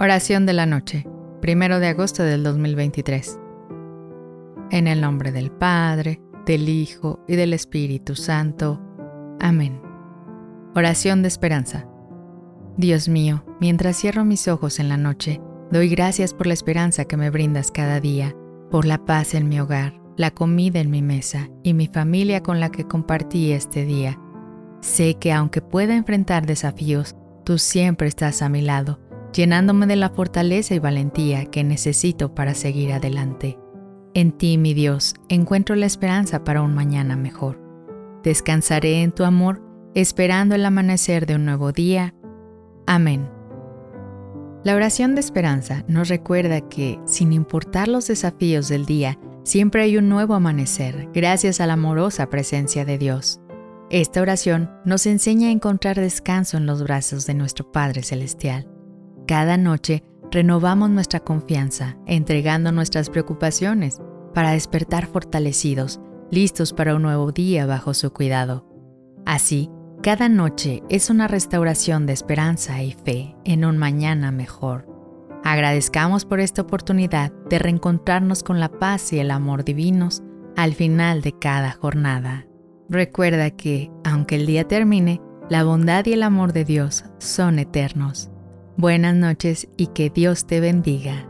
Oración de la noche, primero de agosto del 2023. En el nombre del Padre, del Hijo y del Espíritu Santo. Amén. Oración de esperanza. Dios mío, mientras cierro mis ojos en la noche, doy gracias por la esperanza que me brindas cada día, por la paz en mi hogar, la comida en mi mesa y mi familia con la que compartí este día. Sé que aunque pueda enfrentar desafíos, tú siempre estás a mi lado llenándome de la fortaleza y valentía que necesito para seguir adelante. En ti, mi Dios, encuentro la esperanza para un mañana mejor. Descansaré en tu amor, esperando el amanecer de un nuevo día. Amén. La oración de esperanza nos recuerda que, sin importar los desafíos del día, siempre hay un nuevo amanecer gracias a la amorosa presencia de Dios. Esta oración nos enseña a encontrar descanso en los brazos de nuestro Padre Celestial cada noche renovamos nuestra confianza, entregando nuestras preocupaciones para despertar fortalecidos, listos para un nuevo día bajo su cuidado. Así, cada noche es una restauración de esperanza y fe en un mañana mejor. Agradezcamos por esta oportunidad de reencontrarnos con la paz y el amor divinos al final de cada jornada. Recuerda que, aunque el día termine, la bondad y el amor de Dios son eternos. Buenas noches y que Dios te bendiga.